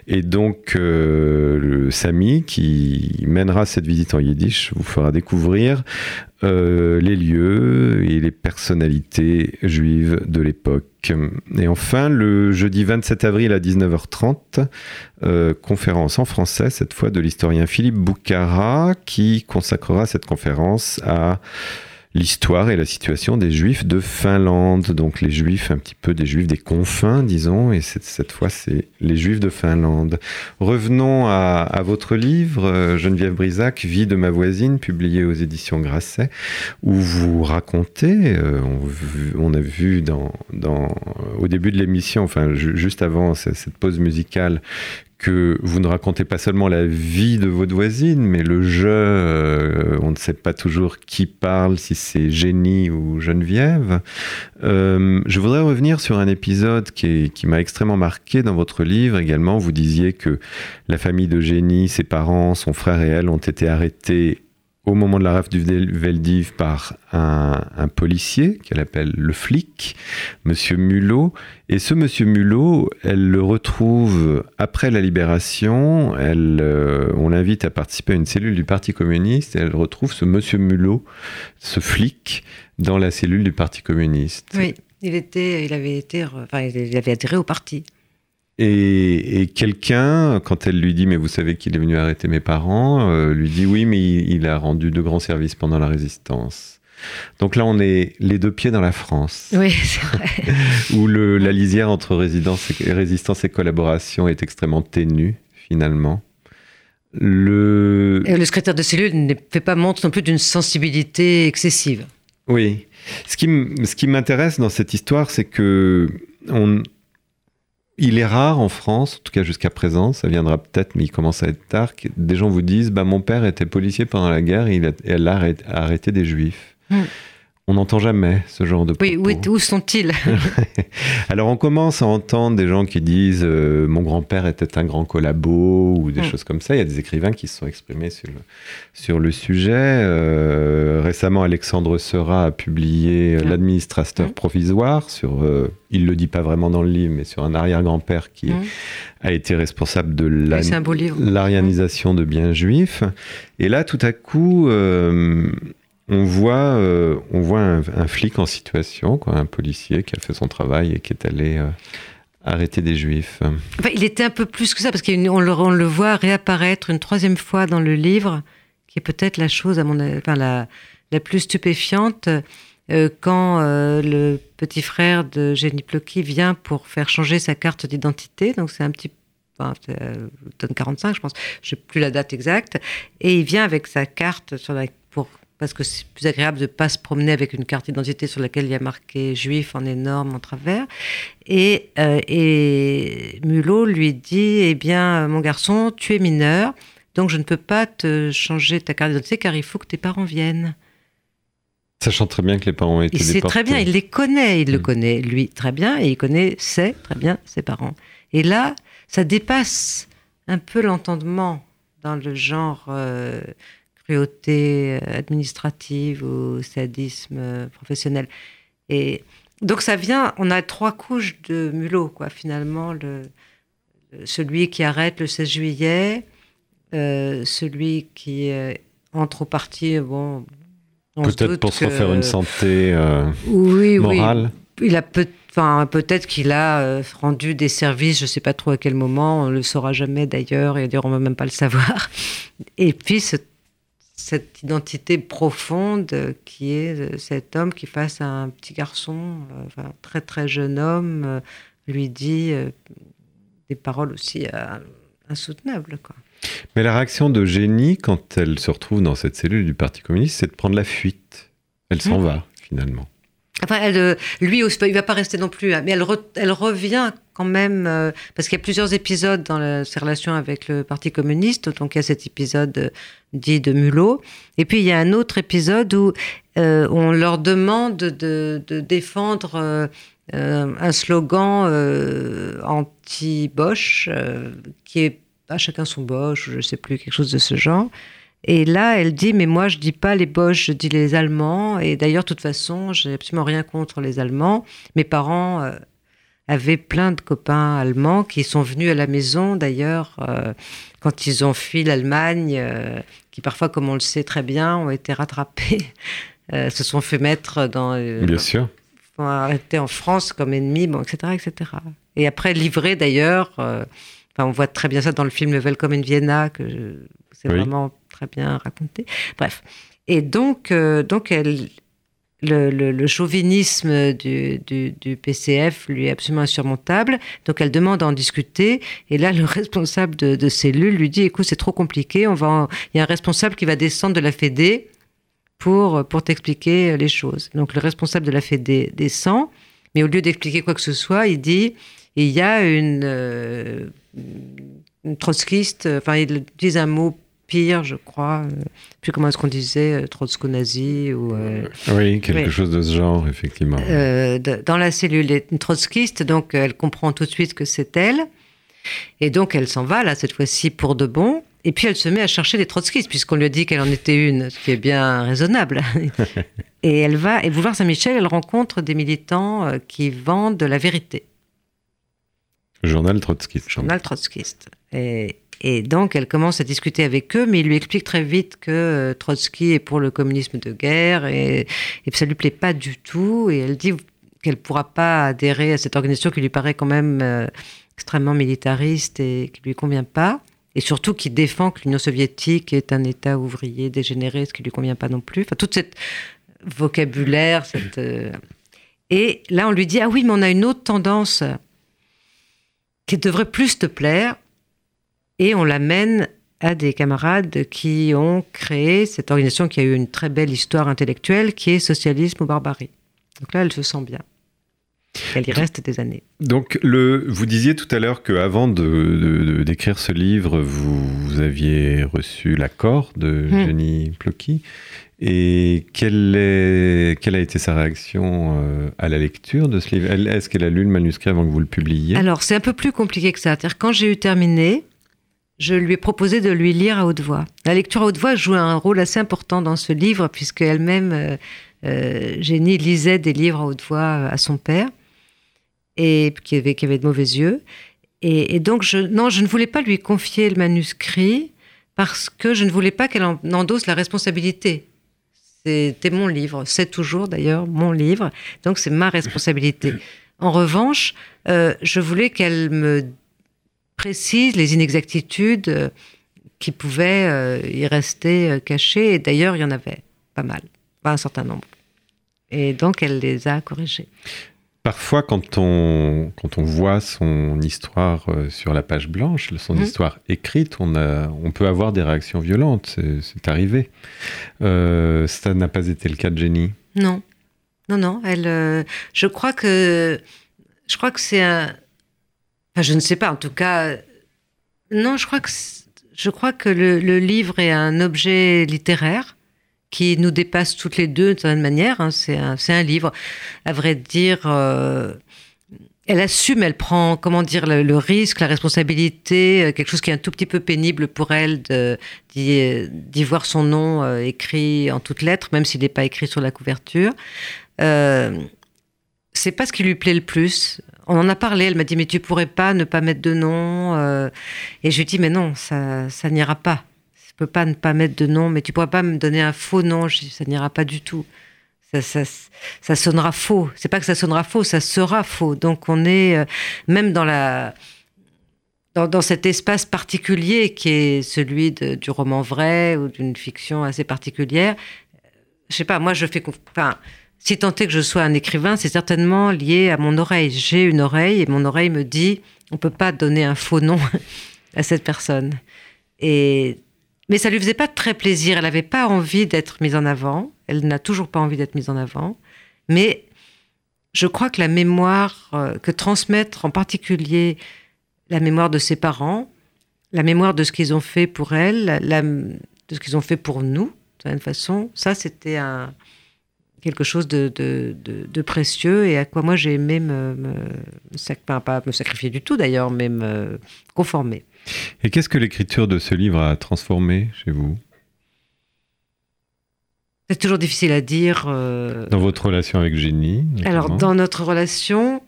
Et donc, euh, le Sami, qui mènera cette visite en yiddish, vous fera découvrir euh, les lieux et les personnalités juives de l'époque. Et enfin, le jeudi 27 avril à 19h30, euh, conférence en français, cette fois de l'historien Philippe Boucara, qui consacrera cette conférence à l'histoire et la situation des juifs de Finlande. Donc les juifs, un petit peu des juifs des confins, disons, et cette, fois, c'est les juifs de Finlande. Revenons à, à votre livre, euh, Geneviève Brisac, Vie de ma voisine, publié aux éditions Grasset, où vous racontez, euh, on, a vu dans, au début de l'émission, enfin ju- juste avant cette pause musicale, que vous ne racontez pas seulement la vie de votre voisine, mais le jeu, euh, on ne sait pas toujours qui parle, si c'est Génie ou Geneviève. Euh, je voudrais revenir sur un épisode qui, qui m'a extrêmement marqué dans votre livre également. Vous disiez que la famille de Génie, ses parents, son frère et elle ont été arrêtés au moment de la rafle du Vel- Veldiv par un, policier qu'elle appelle le flic, Monsieur Mulot. Et ce Monsieur Mulot, elle le retrouve après la libération. Elle, euh, on l'invite à participer à une cellule du Parti communiste et elle retrouve ce Monsieur Mulot, ce flic, dans la cellule du Parti communiste. Oui, il, était, il, avait été, enfin, il avait adhéré au parti. Et, et quelqu'un, quand elle lui dit Mais vous savez qu'il est venu arrêter mes parents, euh, lui dit Oui, mais il, il a rendu de grands services pendant la résistance. Donc là, on est les deux pieds dans la France, Oui, c'est vrai. [LAUGHS] où le, la lisière entre résidence et, résistance et collaboration est extrêmement ténue, finalement. Le... Et le secrétaire de cellule ne fait pas montre non plus d'une sensibilité excessive. Oui. Ce qui, ce qui m'intéresse dans cette histoire, c'est que on, il est rare en France, en tout cas jusqu'à présent, ça viendra peut-être, mais il commence à être tard, que des gens vous disent bah, Mon père était policier pendant la guerre et il a, elle arrêté des juifs. Hmm. On n'entend jamais ce genre de Oui, propos. où, où sont-ils [LAUGHS] Alors on commence à entendre des gens qui disent euh, mon grand-père était un grand collabo ou des Mm. choses comme ça. Il y a des écrivains qui se sont exprimés sur le, sur le sujet. Euh, récemment, Alexandre Seurat a publié euh, Mm. l'administrateur Mm. provisoire sur, euh, il le dit pas vraiment dans le livre, mais sur un arrière-grand-père qui Mm. a été responsable de Oui, l'arianisation de biens juifs. Et là, tout à coup, on voit, euh, on voit un, flic en situation, un policier qui a fait son travail et qui est allé euh, arrêter des juifs. Il était un peu plus que ça, parce qu'on le, on le voit réapparaître une troisième fois dans le livre, qui est peut-être la chose, à mon la, plus stupéfiante, euh, quand le petit frère de Jenny Plocky vient pour faire changer sa carte d'identité. Donc, c'est un petit automne 45, je pense. Je sais plus la date exacte. Et il vient avec sa carte pour parce que c'est plus agréable de ne pas se promener avec une carte d'identité sur laquelle il y a marqué juif en énorme en travers. Et, euh, et Mulot lui dit Eh bien, mon garçon, tu es mineur, donc je ne peux pas te changer ta carte d'identité car il faut que tes parents viennent. Sachant très bien que les parents sait déportés. très bien, il les connaît, il le Mm. connaît lui très bien, et il connaît, sait très bien ses parents. Et là, ça dépasse un peu l'entendement dans le genre euh, cruauté euh, administrative ou sadisme euh, professionnel. Et donc ça vient, on a trois couches de mulot, quoi, finalement. Le, le- celui qui arrête le 16 juillet, euh, celui qui euh, entre au parti, bon. Peut-être pour se refaire une santé euh, oui, morale. oui. Il a peut, enfin, peut-être qu'il a rendu des services, je ne sais pas trop à quel moment, on ne le saura jamais d'ailleurs, et d'ailleurs on ne va même pas le savoir. Et puis ce- cette identité profonde qui est euh, cet homme qui face à un petit garçon, euh, enfin, très très jeune homme, euh, lui dit des paroles aussi insoutenables. Quoi. Mais la réaction de Génie, quand elle se retrouve dans cette cellule du Parti communiste, c'est de prendre la fuite. Elle s'en Mm. va, finalement. Enfin, euh, lui, il va pas rester non plus, hein, mais elle, re- elle revient quand même, euh, parce qu'il y a plusieurs épisodes dans ses relations avec le Parti communiste. Donc, il y a cet épisode euh, dit de Mulot. Et puis, il y a un autre épisode où on leur demande de, défendre un slogan anti-Bosch, qui est à chacun son Bosch, je sais plus, quelque chose de ce genre. Et là, elle dit, mais moi, je dis pas les Boches, je dis les Allemands. Et d'ailleurs, de toute façon, j'ai absolument rien contre les Allemands. Mes parents euh, avaient plein de copains allemands qui sont venus à la maison, d'ailleurs, euh, quand ils ont fui l'Allemagne, euh, qui parfois, comme on le sait très bien, ont été rattrapés, [LAUGHS] se sont fait mettre dans... Bien sûr. sont arrêtés en France comme ennemis, bon, etc., etc. Et après, livrés d'ailleurs, enfin, on voit très bien ça dans le film Welcome in Vienna, que c'est Oui. vraiment très bien raconté. Bref. Et donc, euh, donc elle, le, le- chauvinisme du, du- PCF lui est absolument insurmontable. Donc, elle demande à en discuter. Et là, le [LAUGHS] responsable de, de cellule lui dit Écoute, c'est trop compliqué. On va Il y a un responsable qui va descendre de la Fédé pour, pour t'expliquer les choses. Donc, le responsable de la Fédé descend. Mais au lieu d'expliquer quoi que ce soit, il dit il y a une, euh, trotskiste, enfin, il utilise un mot pire, je crois. euh, plus comment est-ce qu'on disait, euh, trotsko-nazi ou. euh, Oui, quelque chose de ce genre, effectivement. euh, dans la cellule est une trotskiste, donc elle comprend tout de suite que c'est elle. Et donc elle s'en va, là, cette fois-ci, pour de bon. Et puis elle se met à chercher des trotskistes, puisqu'on lui a dit qu'elle en était une, ce qui est bien raisonnable. [LAUGHS] et elle va, et boulevard Saint-Michel, elle rencontre des militants qui vendent de la vérité. Journal trotskiste. journal trotskiste. Et, et donc, elle commence à discuter avec eux, mais il lui explique très vite que euh, Trotsky est pour le communisme de guerre et, et ça lui plaît pas du tout. Et elle dit qu'elle pourra pas adhérer à cette organisation qui lui paraît quand même euh, extrêmement militariste et qui lui convient pas. Et surtout qui défend que l'Union soviétique est un État ouvrier dégénéré, ce qui lui convient pas non plus. Enfin, toute cette vocabulaire, cette... euh, Et là, on lui dit, ah oui, mais on a une autre tendance qui devrait plus te plaire. Et on l'amène à des camarades qui ont créé cette organisation qui a eu une très belle histoire intellectuelle, qui est Socialisme ou Barbarie. Donc là, elle se sent bien. Elle y reste des années. Donc, le, vous disiez tout à l'heure qu'avant de, de- de- d'écrire ce livre, vous, vous aviez reçu l'accord de Hmm. Jenny Plocky. Et quelle, est, quelle a été sa réaction euh, à la lecture de ce livre? Est-ce qu'elle a lu le manuscrit avant que vous le publiiez? Alors, c'est un peu plus compliqué que ça. Quand j'ai eu terminé, je lui ai proposé de lui lire à haute voix. La lecture à haute voix joue un rôle assez important dans ce livre, puisque elle-même, euh, euh, Jenny, lisait des livres à haute voix à son père, et qui avait, qui avait de mauvais yeux. Et, et donc, je, non, je ne voulais pas lui confier le manuscrit parce que je ne voulais pas qu'elle en endosse la responsabilité. C'était mon livre, c'est toujours d'ailleurs mon livre, donc c'est ma responsabilité. En revanche, euh, je voulais qu'elle me précise les inexactitudes euh, qui pouvaient euh, y rester euh, cachées. Et d'ailleurs, il y en avait pas mal, pas un certain nombre. Et donc, elle les a corrigées. Parfois, quand on, quand on voit son histoire sur la page blanche, son Mhm. histoire écrite, on, a, on peut avoir des réactions violentes. C'est, c'est arrivé. Euh, ça n'a pas été le cas de Jenny? Non, non, non. Elle, euh, je crois que, je crois que c'est un. Enfin, je ne sais pas. En tout cas, non. Je crois que, je crois que le, livre est un objet littéraire qui nous dépasse toutes les deux d'une certaine manière. hein. C'est un, un livre. À vrai dire, euh, elle assume, elle prend, comment dire, le, risque, la responsabilité, euh, quelque chose qui est un tout petit peu pénible pour elle de- d'y voir son nom euh, écrit en toutes lettres, même s'il n'est pas écrit sur la couverture. Euh, c'est pas ce qui lui plaît le plus. On en a parlé, elle m'a dit, mais tu pourrais pas ne pas mettre de nom. euh, et je lui ai dit, mais non, ça, ça n'ira pas. Je peux pas ne pas mettre de nom, mais tu pourrais pas me donner un faux nom. Je ça n'ira pas du tout. Ça, ça, sonnera faux. C'est pas que ça sonnera faux, ça sera faux. Donc on est euh, même dans la dans, dans cet espace particulier qui est celui du roman vrai ou d'une fiction assez particulière. Je sais pas, moi je fais enfin si tant est que je sois un écrivain, c'est certainement lié à mon oreille. J'ai une oreille et mon oreille me dit on peut pas donner un faux nom [LAUGHS] à cette personne. Et mais ça lui faisait pas très plaisir. Elle n'avait pas envie d'être mise en avant. Elle n'a toujours pas envie d'être mise en avant. Mais je crois que la mémoire euh, que transmettre en particulier la mémoire de ses parents, la mémoire de ce qu'ils ont fait pour elle, de ce qu'ils ont fait pour nous, certaine façon, ça c'était un quelque chose de, de, de- de précieux et à quoi moi j'ai aimé me, me, pas me sacrifier du tout d'ailleurs, mais me conformer. Et qu'est-ce que l'écriture de ce livre a transformé chez vous? C'est toujours difficile à dire. euh, Dans votre relation avec Génie Alors, dans notre relation,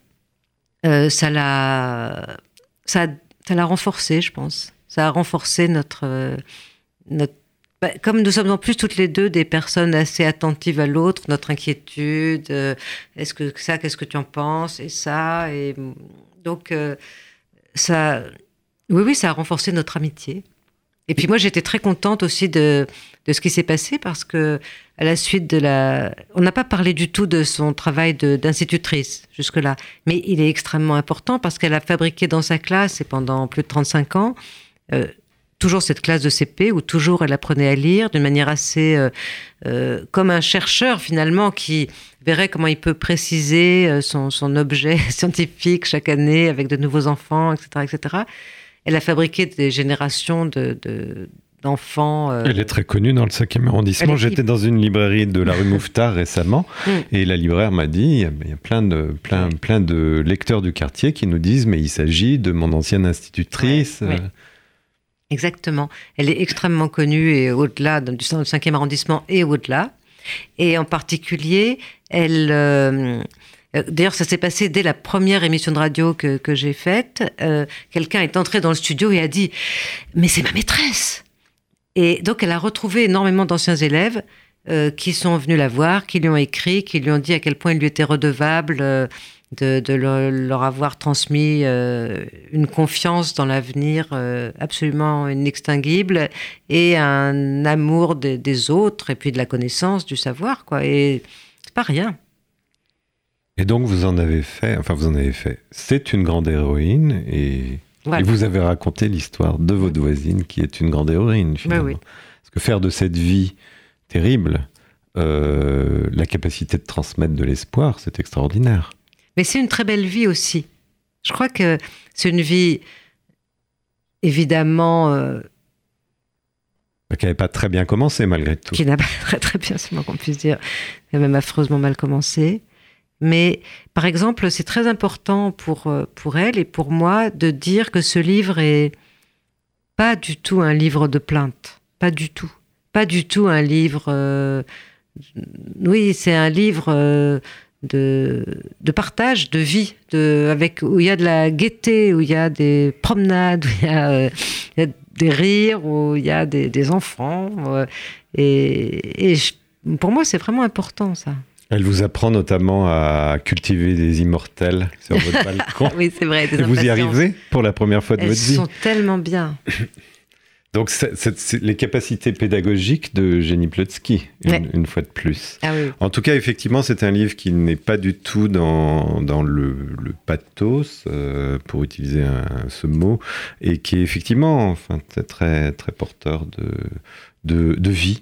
euh, ça l'a, ça, ça l'a renforcé, je pense. Ça a renforcé notre, euh, notre. Bah, comme nous sommes en plus toutes les deux des personnes assez attentives à l'autre, notre inquiétude, euh, est-ce que ça, qu'est-ce que tu en penses, et ça, et donc euh, ça, oui, oui, ça a renforcé notre amitié. Et puis moi, j'étais très contente aussi de, de ce qui s'est passé parce que à la suite de la, on n'a pas parlé du tout de son travail d'institutrice jusque-là, mais il est extrêmement important parce qu'elle a fabriqué dans sa classe et pendant plus de 35 ans euh, toujours cette classe de CP où toujours elle apprenait à lire d'une manière assez euh, euh, comme un chercheur finalement qui verrait comment il peut préciser euh, son, son objet [LAUGHS] scientifique chaque année avec de nouveaux enfants, etc., etc. Elle a fabriqué des générations de, de- d'enfants. euh, Elle est très connue dans le 5e arrondissement. Est J'étais dans une librairie de la rue Mouffetard récemment Mm. et la libraire m'a dit il y a- il y a plein de, plein, plein de lecteurs du quartier qui nous disent mais il s'agit de mon ancienne institutrice. Ouais, ouais. Exactement. Elle est extrêmement connue et au-delà du 5e arrondissement et au-delà. Et en particulier, elle. euh, euh, D'ailleurs, ça s'est passé dès la première émission de radio que, j'ai faite. Euh, Quelqu'un est entré dans le studio et a dit Mais c'est ma maîtresse Et donc, elle a retrouvé énormément d'anciens élèves qui sont venus la voir, qui lui ont écrit, qui lui ont dit à quel point il lui était redevable de, de leur, leur avoir transmis euh, une confiance dans l'avenir euh, absolument inextinguible et un amour des, des autres et puis de la connaissance, du savoir, quoi. Et c'est pas rien. Et donc vous en avez fait, enfin vous en avez fait. C'est une grande héroïne et, Voilà. et vous avez raconté l'histoire de votre voisine qui est une grande héroïne finalement. oui. Parce que faire de cette vie terrible euh, la capacité de transmettre de l'espoir, c'est extraordinaire. Mais c'est une très belle vie aussi. Je crois que c'est une vie évidemment euh, Qui n'avait pas très bien commencé malgré tout. qui n'a pas [LAUGHS] très très bien, c'est moins qu'on puisse dire, qui a même affreusement mal commencé. Mais par exemple, c'est très important pour, euh, pour elle et pour moi de dire que ce livre est pas du tout un livre de plainte. Pas du tout. Pas du tout un livre. euh, oui, c'est un livre euh, de, de partage, de vie, de, avec, où il y a de la gaieté, où il y a des promenades, [LAUGHS] où il y a, euh, il y a des rires, où il y a des, des enfants. euh, et et je- pour moi, c'est vraiment important, ça. Elle vous apprend notamment à cultiver des immortels sur votre [LAUGHS] balcon. Oui, c'est vrai. des Et vous y arrivez pour la première fois de Elles votre vie. sont tellement bien. [CLEARS THROAT] Donc c'est- les capacités pédagogiques de Jenny Plotsky, une, Ouais. une fois de plus. Ah oui. En tout cas, effectivement, c'est un livre qui n'est pas du tout dans, dans le, le pathos, euh, pour utiliser un- ce mot, et qui est effectivement enfin, très, très, très porteur de, de, de vie.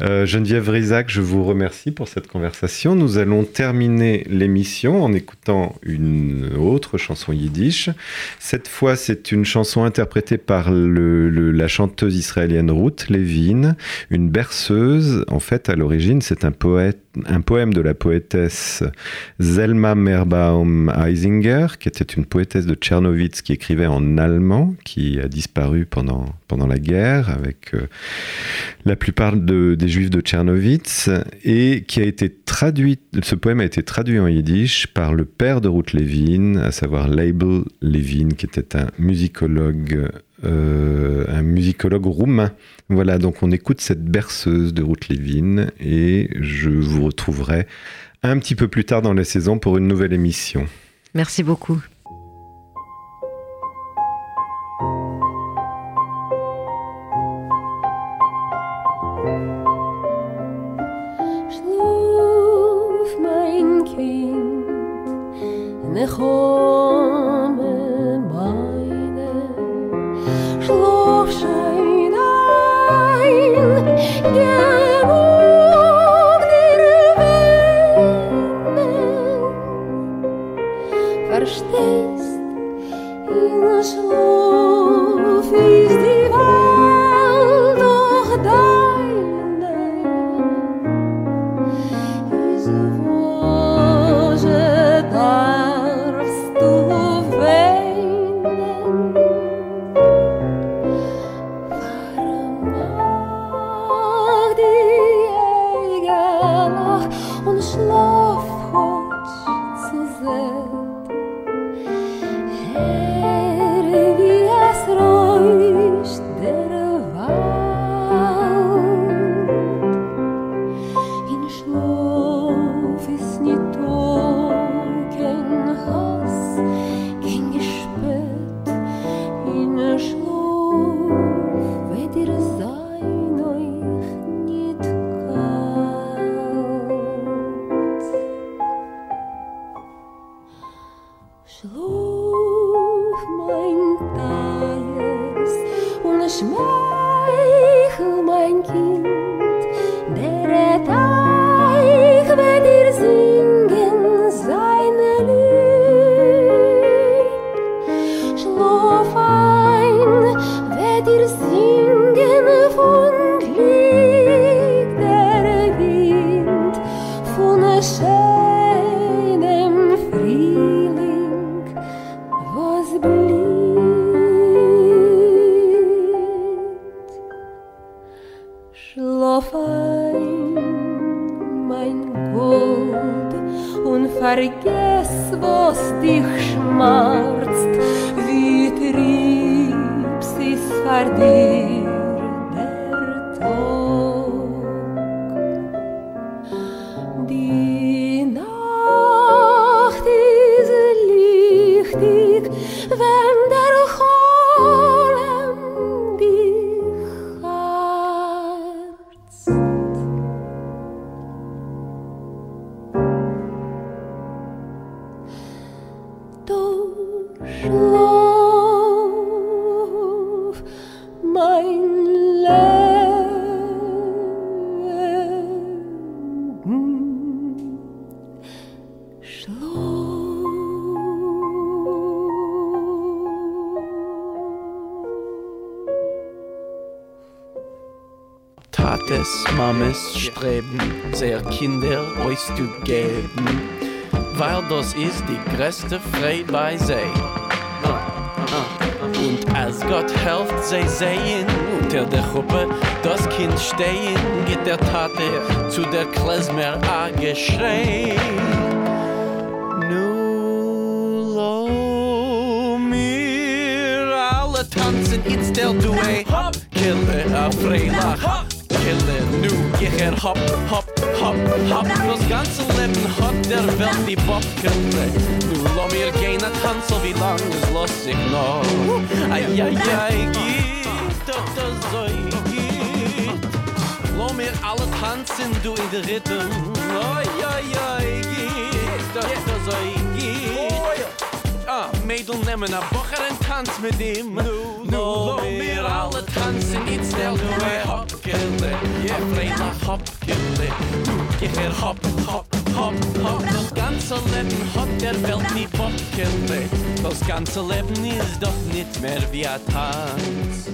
Euh, Geneviève Rizac, je vous remercie pour cette conversation. Nous allons terminer l'émission en écoutant une autre chanson yiddish. Cette fois, c'est une chanson interprétée par le- la chanteuse israélienne Ruth Levin, une berceuse. En fait, à l'origine, c'est un, poète, un poème de la poétesse Zelma Merbaum Eisinger, qui était une poétesse de Tchernowitz qui écrivait en allemand, qui a disparu pendant, pendant la guerre avec euh, la plupart de- des juifs de Tchernowitz et qui a été traduit, ce poème a été traduit en yiddish par le père de Ruth Levin, à savoir Leibel Levin, qui était un musicologue, euh, un musicologue roumain. Voilà, donc on écoute cette berceuse de Ruth Levin et je vous retrouverai un petit peu plus tard dans la saison pour une nouvelle émission. Merci beaucoup. Mames streben, sehr Kinder euch zu geben, weil das ist die größte Freude bei ah. Und als Gott helft sie sehen, unter der Gruppe das Kind stehen, geht der Tate zu der Klezmer a geschrei. Nu lo mir alle tanzen, it's der Duet. Kille a Freilach. Ich er hop, hop, hop, hop. Das ganze Leben hat der Welt die Bob gekriegt. Nu lo mir gehen a tanzen, wie lang es los sich noch. Ai, ai, ai, geht das so geht. Lo mir alle tanzen, du in der Rhythm. Ai, ai, ai, geht doch das so geht. Ah, Mädel nemmen a Bocher en tanz mit ihm Nu, nu, lo mir alle snel Hop, Ja, ganze Leben hat der Welt nie Bock, Kille. Das ganze Leben ist doch nicht mehr wie ein Tanz.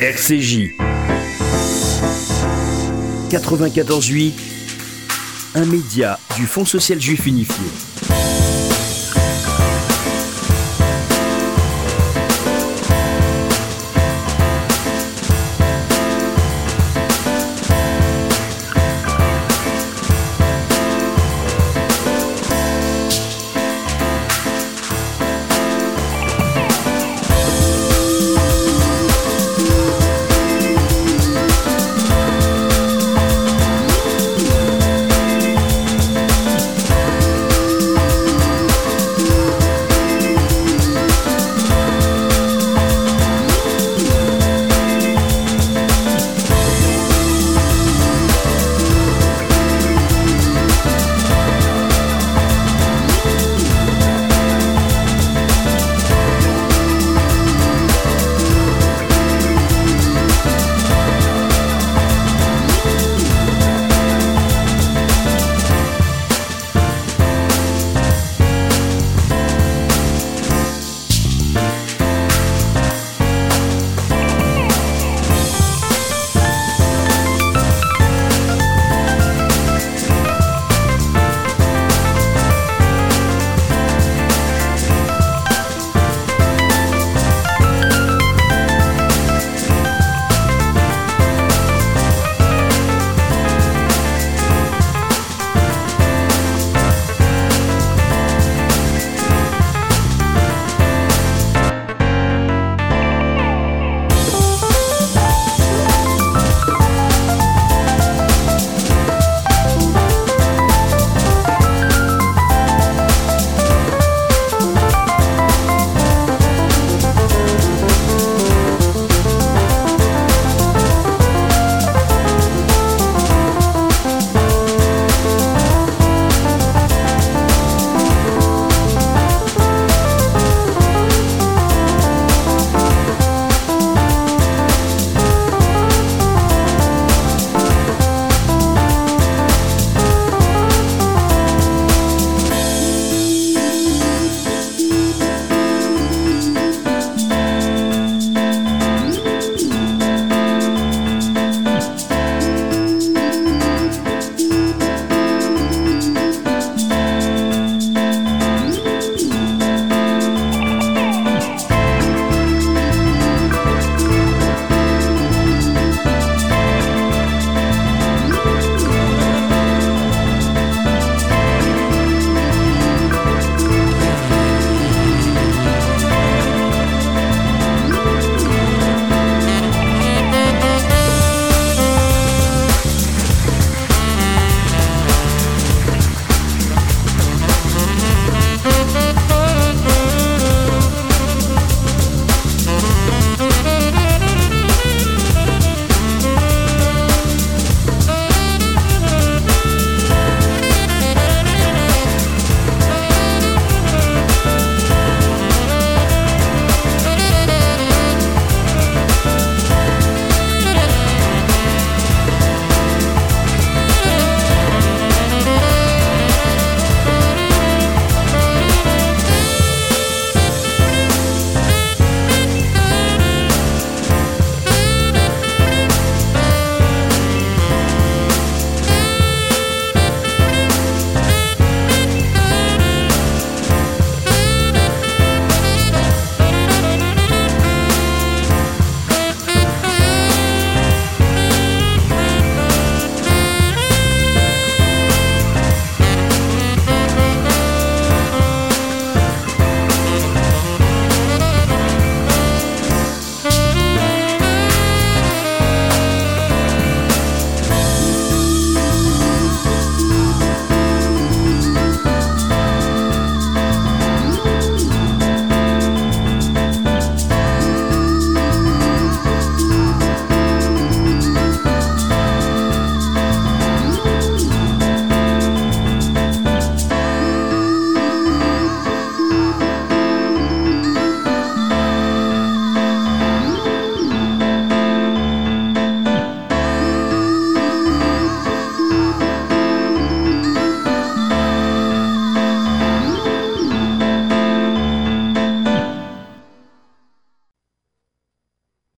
RCJ 94.8 Un média du Fonds social juif unifié.